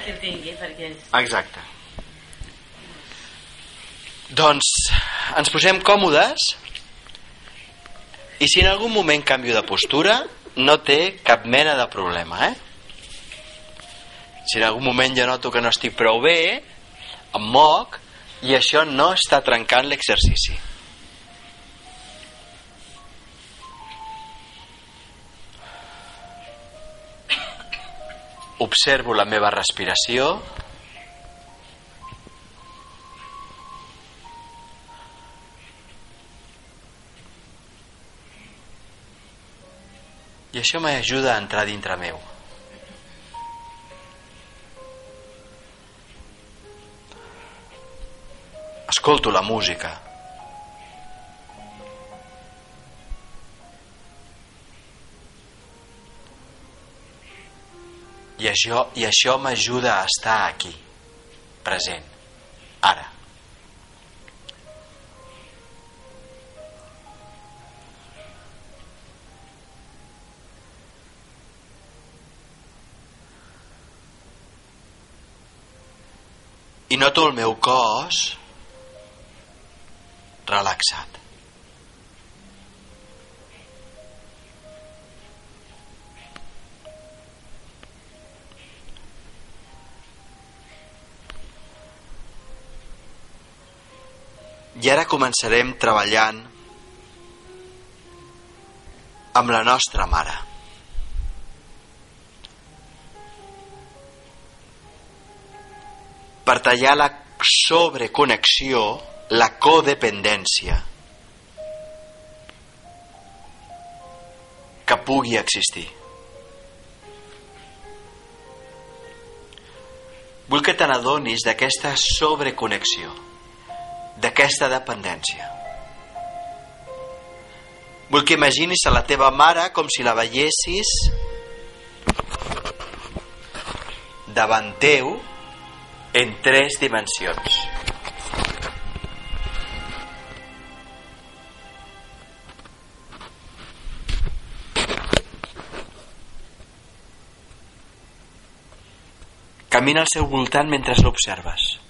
qui el tingui, perquè. Exacte. Doncs ens posem còmodes i si en algun moment canvio de postura no té cap mena de problema, eh? Si en algun moment jo noto que no estic prou bé, em moc i això no està trencant l'exercici. Observo la meva respiració i això m'ajuda a entrar dintre meu. Escolto la música. I això, i això m'ajuda a estar aquí, present, ara. I noto el meu cos relaxat. I ara començarem treballant amb la nostra mare. Per tallar la sobreconnexió, la codependència que pugui existir. Vull que te n'adonis d'aquesta sobreconnexió d'aquesta dependència. Vull que imaginis a la teva mare com si la veiessis davant teu en tres dimensions. Camina al seu voltant mentre l'observes.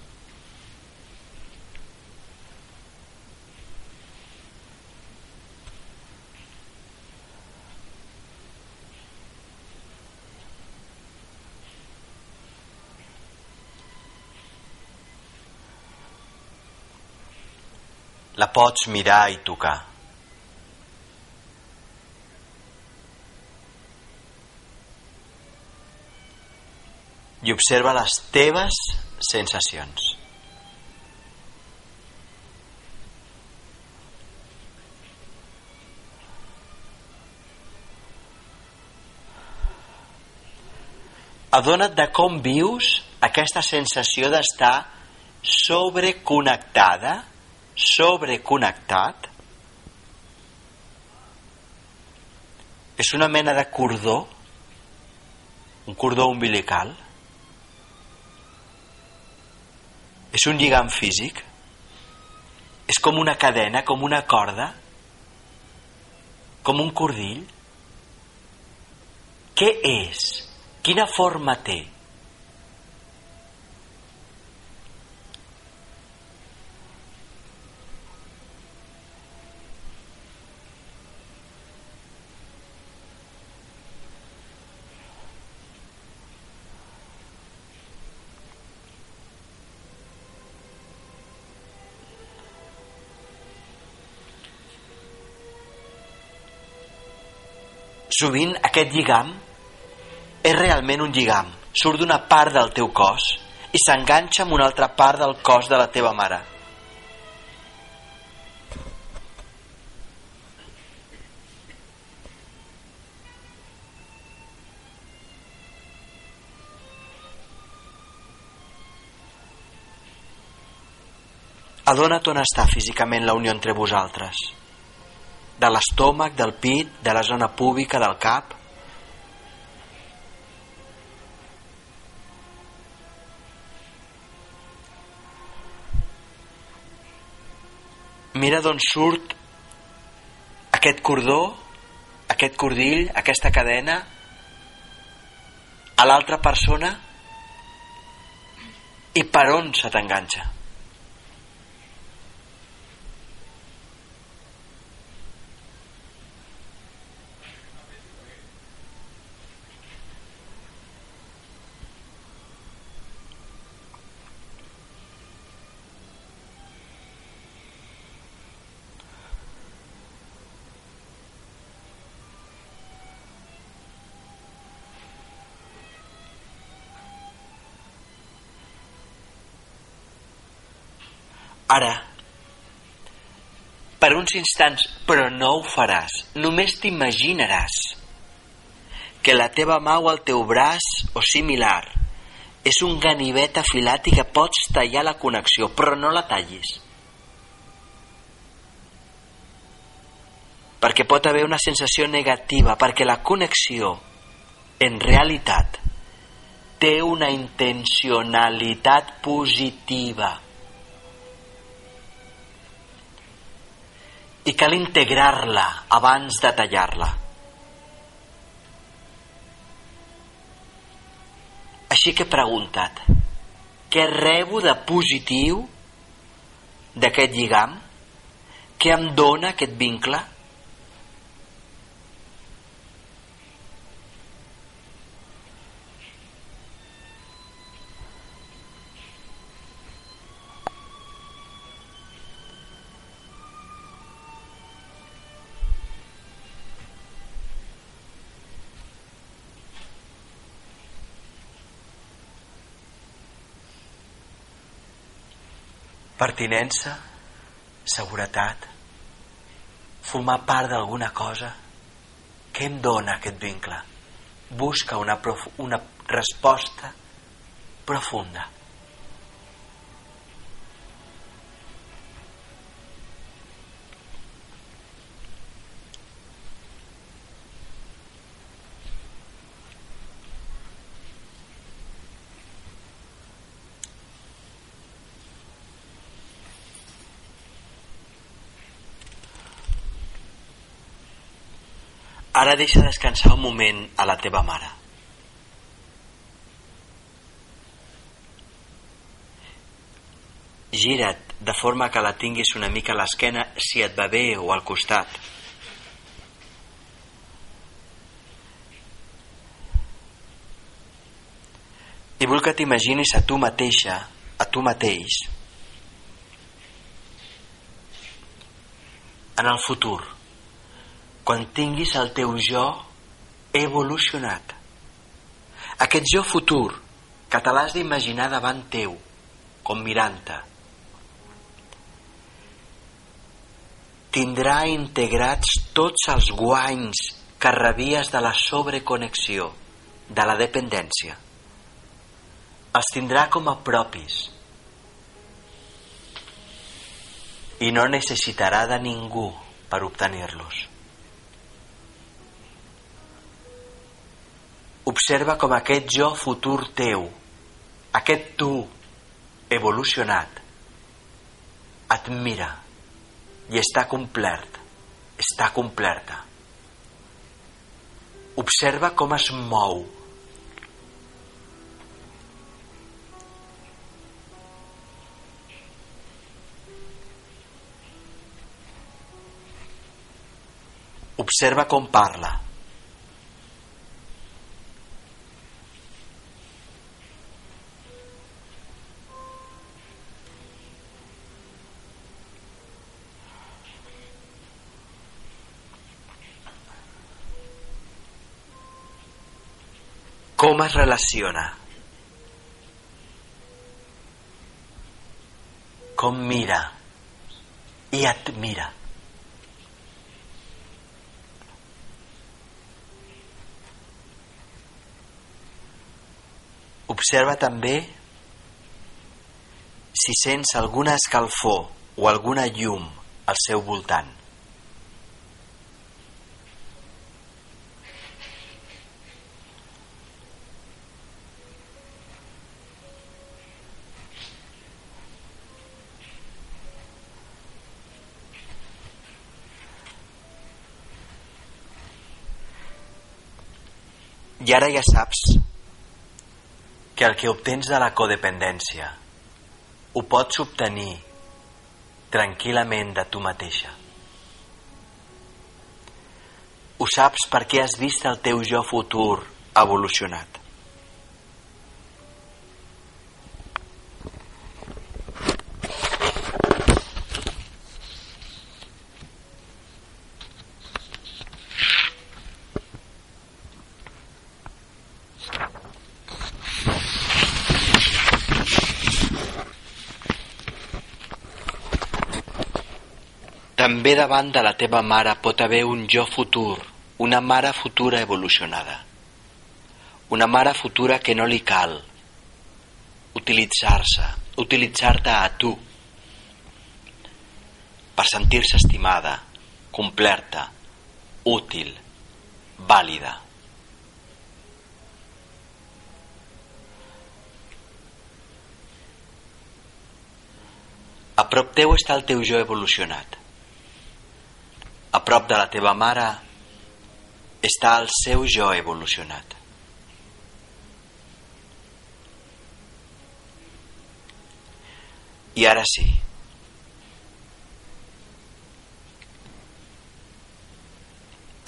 La pots mirar i tocar. I observa les teves sensacions. Adona't de com vius aquesta sensació d'estar sobreconnectada sobreconnectat? És una mena de cordó? Un cordó umbilical? És un lligam físic? És com una cadena com una corda? Com un cordill? Què és? quina forma té? Sovint aquest lligam és realment un lligam. Surt d'una part del teu cos i s'enganxa amb una altra part del cos de la teva mare. Adona't on està físicament la unió entre vosaltres de l'estómac, del pit, de la zona púbica, del cap. Mira d'on surt aquest cordó, aquest cordill, aquesta cadena, a l'altra persona? I per on se t'enganxa Ara, per uns instants, però no ho faràs, només t'imaginaràs que la teva mà o el teu braç o similar és un ganivet afilat i que pots tallar la connexió, però no la tallis. Perquè pot haver una sensació negativa, perquè la connexió, en realitat, té una intencionalitat positiva. I cal integrar-la abans de tallar-la. Així que he preguntat, què rebo de positiu d'aquest lligam? Què em dona aquest vincle? Pertinença, seguretat, formar part d'alguna cosa, què em dona aquest vincle? Busca una, una resposta profunda. Ara deixa descansar un moment a la teva mare. Gira't de forma que la tinguis una mica a l'esquena si et va bé o al costat. I vull que t'imaginis a tu mateixa, a tu mateix, en el futur quan tinguis el teu jo evolucionat. Aquest jo futur que te l'has d'imaginar davant teu, com mirant-te, tindrà integrats tots els guanys que rebies de la sobreconnexió, de la dependència. Els tindrà com a propis i no necessitarà de ningú per obtenir-los. Observa com aquest jo futur teu, aquest tu evolucionat, et mira i està complert, està complerta. Observa com es mou. Observa com parla. Com es relaciona, com mira i admira. Observa també si sents alguna escalfor o alguna llum al seu voltant. I ara ja saps que el que obtens de la codependència ho pots obtenir tranquil·lament de tu mateixa. Ho saps perquè has vist el teu jo futur evolucionat. També davant de la teva mare pot haver un jo futur, una mare futura evolucionada. Una mare futura que no li cal utilitzar-se, utilitzar-te a tu per sentir-se estimada, completa, útil, vàlida. A prop teu està el teu jo evolucionat a prop de la teva mare està el seu jo evolucionat. I ara sí.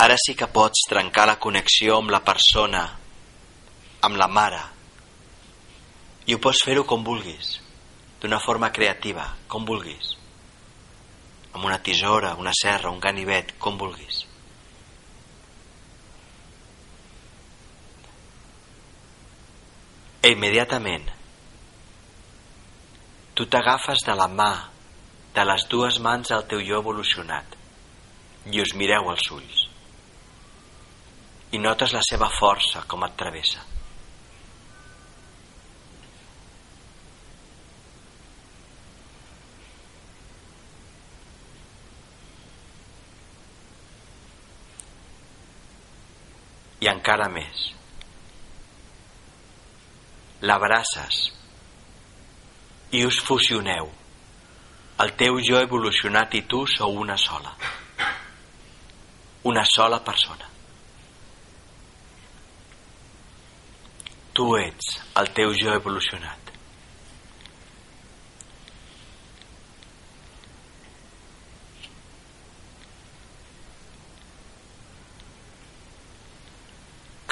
Ara sí que pots trencar la connexió amb la persona, amb la mare, i ho pots fer-ho com vulguis, d'una forma creativa, com vulguis amb una tisora, una serra, un ganivet, com vulguis. I immediatament tu t'agafes de la mà, de les dues mans al teu jo evolucionat i us mireu als ulls i notes la seva força com et travessa. i encara més. L'abraces i us fusioneu. El teu jo evolucionat i tu sou una sola. Una sola persona. Tu ets el teu jo evolucionat.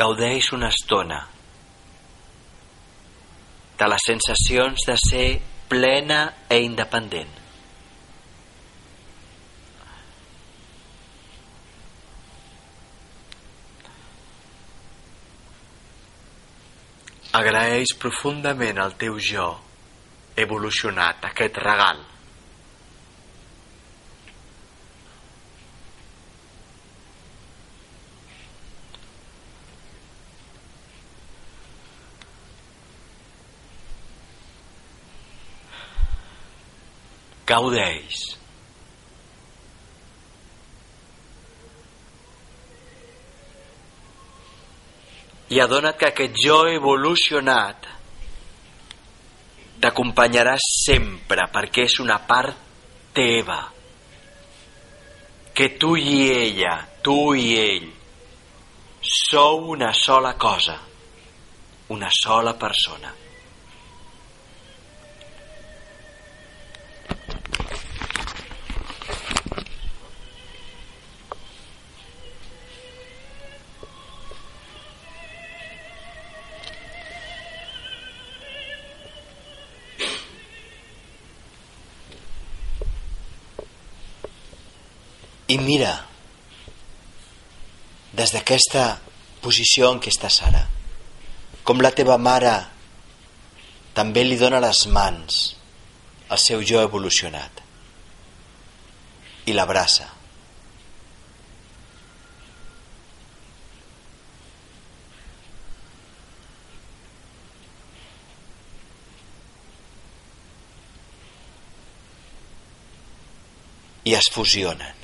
Gaudeix una estona de les sensacions de ser plena e independent. Agraeix profundament al teu jo evolucionat aquest regal gaudeix. I adona't que aquest jo evolucionat t'acompanyarà sempre perquè és una part teva que tu i ella, tu i ell sou una sola cosa una sola persona I mira, des d'aquesta posició en què estàs ara, com la teva mare també li dona les mans al seu jo evolucionat i l'abraça. i es fusionen.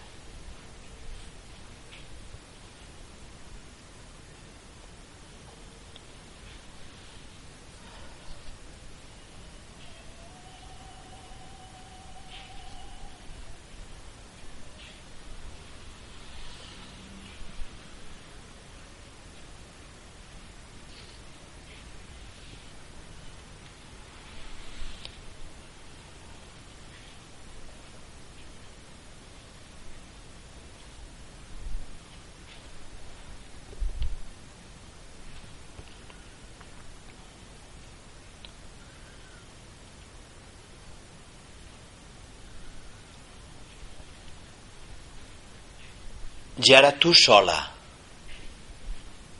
I ara tu sola,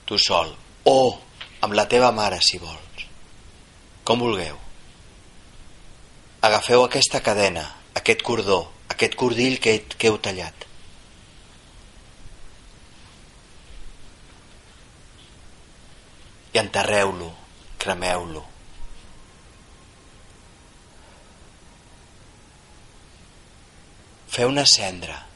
tu sol, o amb la teva mare si vols, com vulgueu. Agafeu aquesta cadena, aquest cordó, aquest cordill que, que heu tallat. I enterreu-lo, cremeu-lo. Feu una cendra.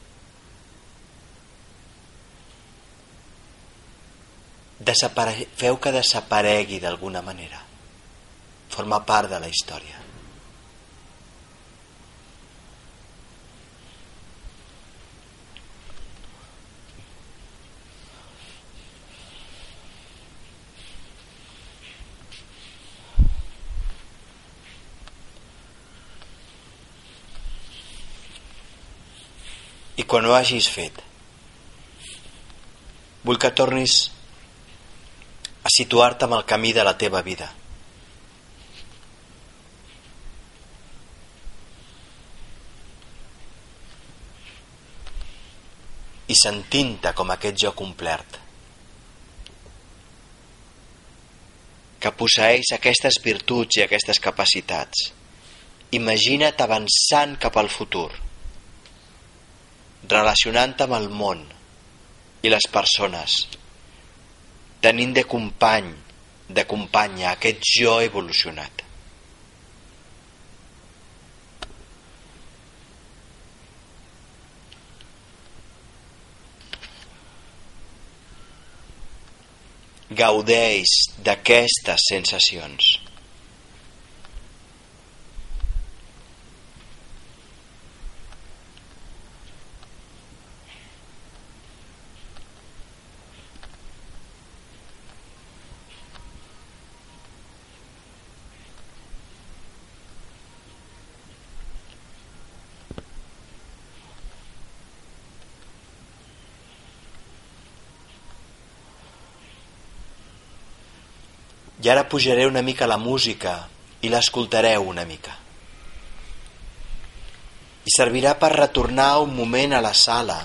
Desapare... Feu que desaparegui d'alguna manera. Forma part de la història. I quan ho hagis fet, vull que tornis situar-te amb el camí de la teva vida. I sentint-te com aquest jo complert, que posseix aquestes virtuts i aquestes capacitats. Imagina't avançant cap al futur, relacionant amb el món i les persones, tenint de company, de companya aquest jo evolucionat. Gaudeix d'aquestes sensacions. I ara pujaré una mica la música i l'escoltareu una mica. I servirà per retornar un moment a la sala,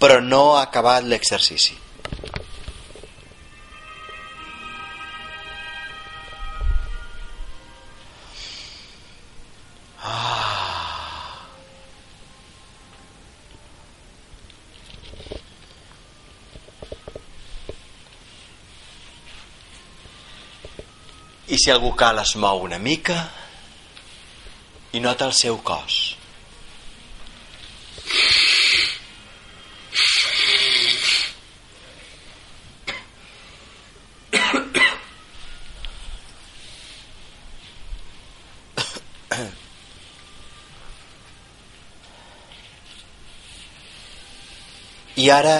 però no ha acabat l'exercici. I si algú cal es mou una mica i nota el seu cos. I ara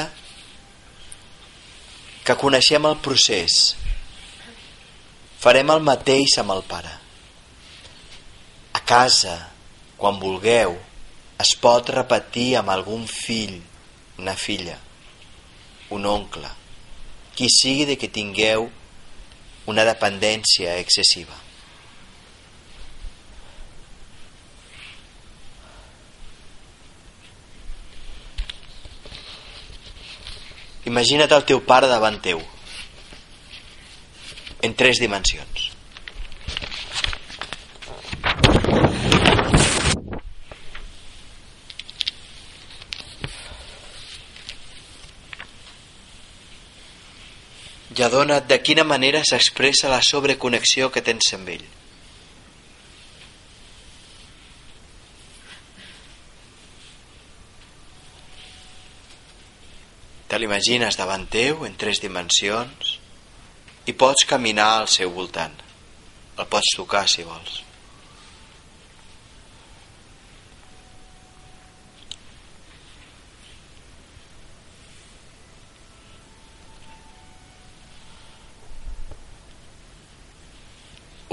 que coneixem el procés Farem el mateix amb el Pare. A casa, quan vulgueu, es pot repetir amb algun fill, una filla, un oncle, qui sigui de que tingueu una dependència excessiva. Imagina't el teu pare davant teu en tres dimensions. I adona't de quina manera s'expressa la sobreconnexió que tens amb ell. Te l'imagines davant teu en tres dimensions i pots caminar al seu voltant. El pots tocar si vols.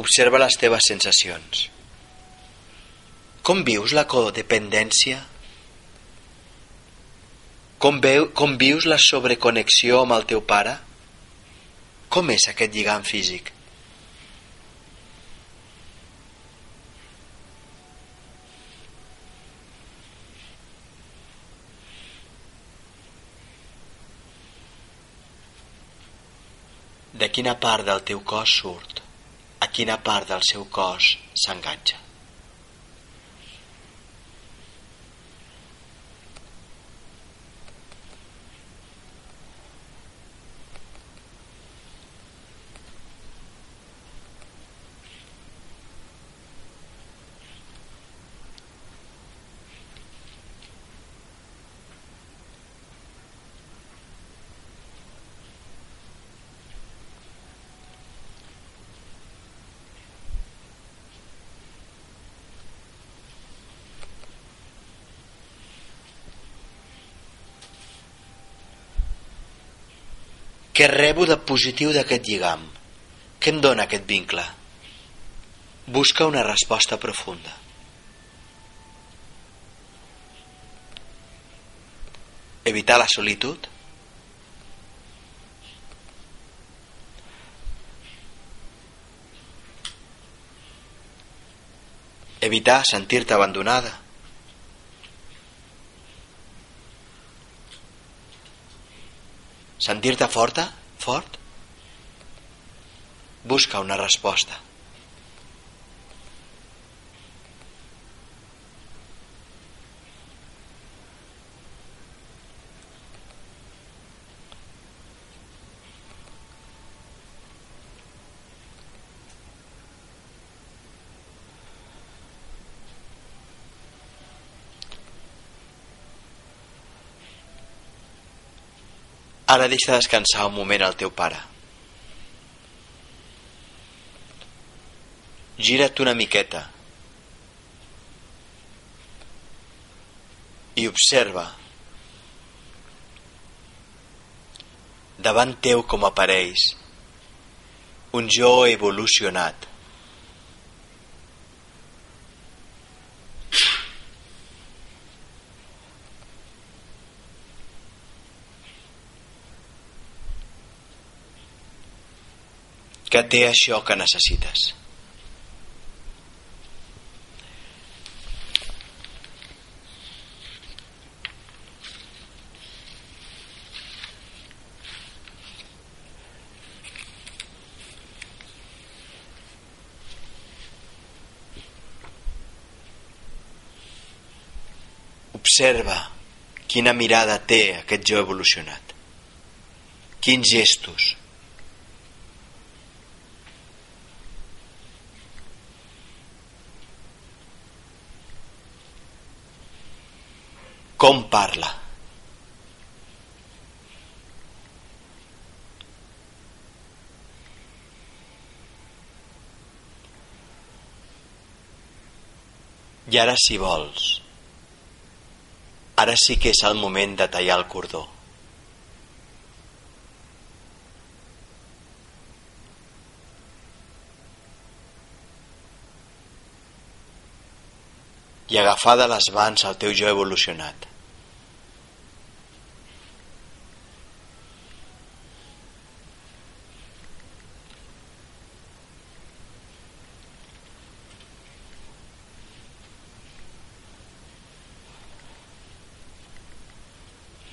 Observa les teves sensacions. Com vius la codependència? Com, veu, com vius la sobreconnexió amb el teu pare? Com és aquest lligam físic? De quina part del teu cos surt? A quina part del seu cos s'enganxa? Què rebo de positiu d'aquest lligam? Què em dona aquest vincle? Busca una resposta profunda. Evitar la solitud? Evitar sentir-te abandonada? Sentir-te forta? Fort? Busca una resposta. Ara deixa descansar un moment el teu pare. Gira't una miqueta. I observa. Davant teu com apareix un jo evolucionat que té això que necessites. Observa quina mirada té aquest jo evolucionat. Quins gestos, com parla. I ara, si vols, ara sí que és el moment de tallar el cordó. I agafar de les mans el teu jo evolucionat.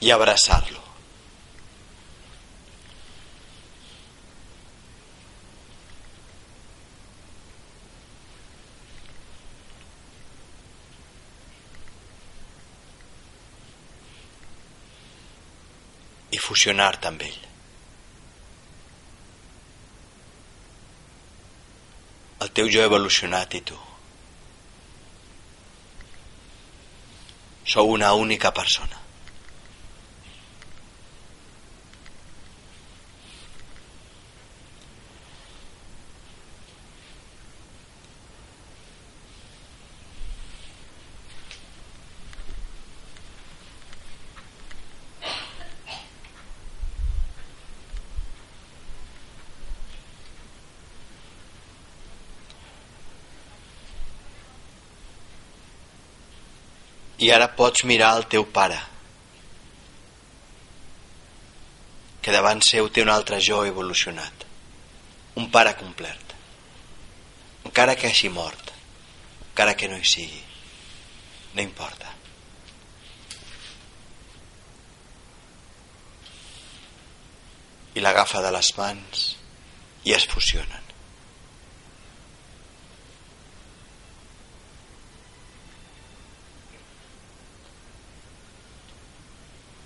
i abraçar-lo. I fusionar-te amb ell. El teu jo evolucionat i tu. Sou una única persona. I ara pots mirar el teu pare, que davant seu té un altre jo evolucionat, un pare complet, encara que hagi mort, encara que no hi sigui, no importa. I l'agafa de les mans i es fusionen.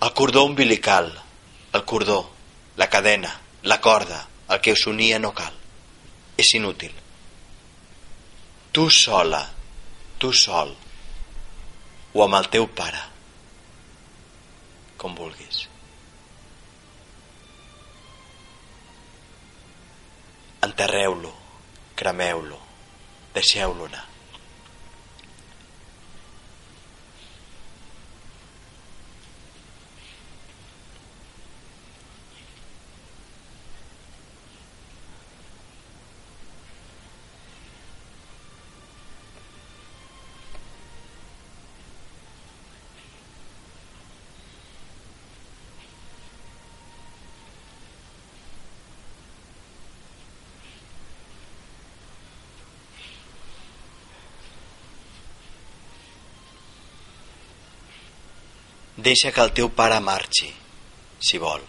El cordó umbilical, el cordó, la cadena, la corda, el que us unia no cal. És inútil. Tu sola, tu sol, o amb el teu pare, com vulguis. Enterreu-lo, cremeu-lo, deixeu-lo anar. Deixa que el teu pare marxi, si vol.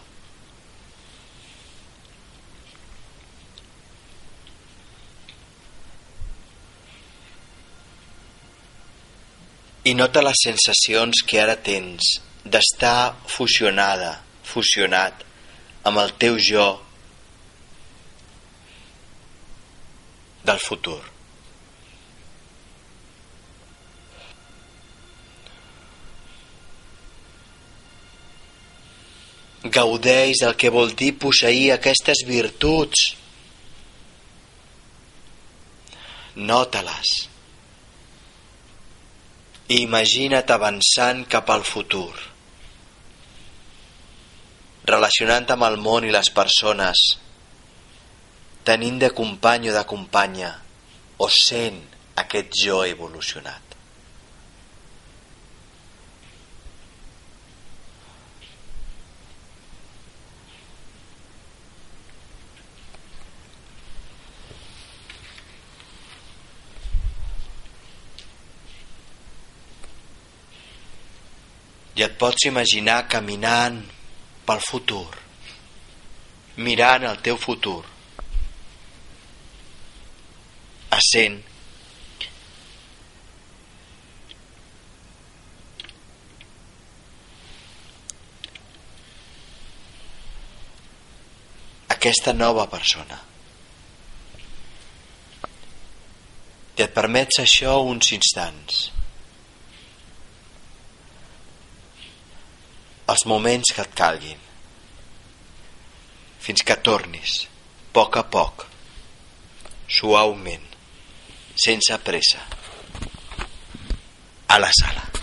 I nota les sensacions que ara tens d'estar fusionada, fusionat amb el teu jo del futur. Gaudeix del que vol dir posseir aquestes virtuts. Nota-les. Imagina't avançant cap al futur, relacionant amb el món i les persones, tenint de company o de companya, o sent aquest jo evolucionat. I et pots imaginar caminant pel futur, mirant el teu futur, essent aquesta nova persona. I et permets això uns instants. Els moments que et calguin. Fins que tornis a poc a poc suaument sense pressa a la sala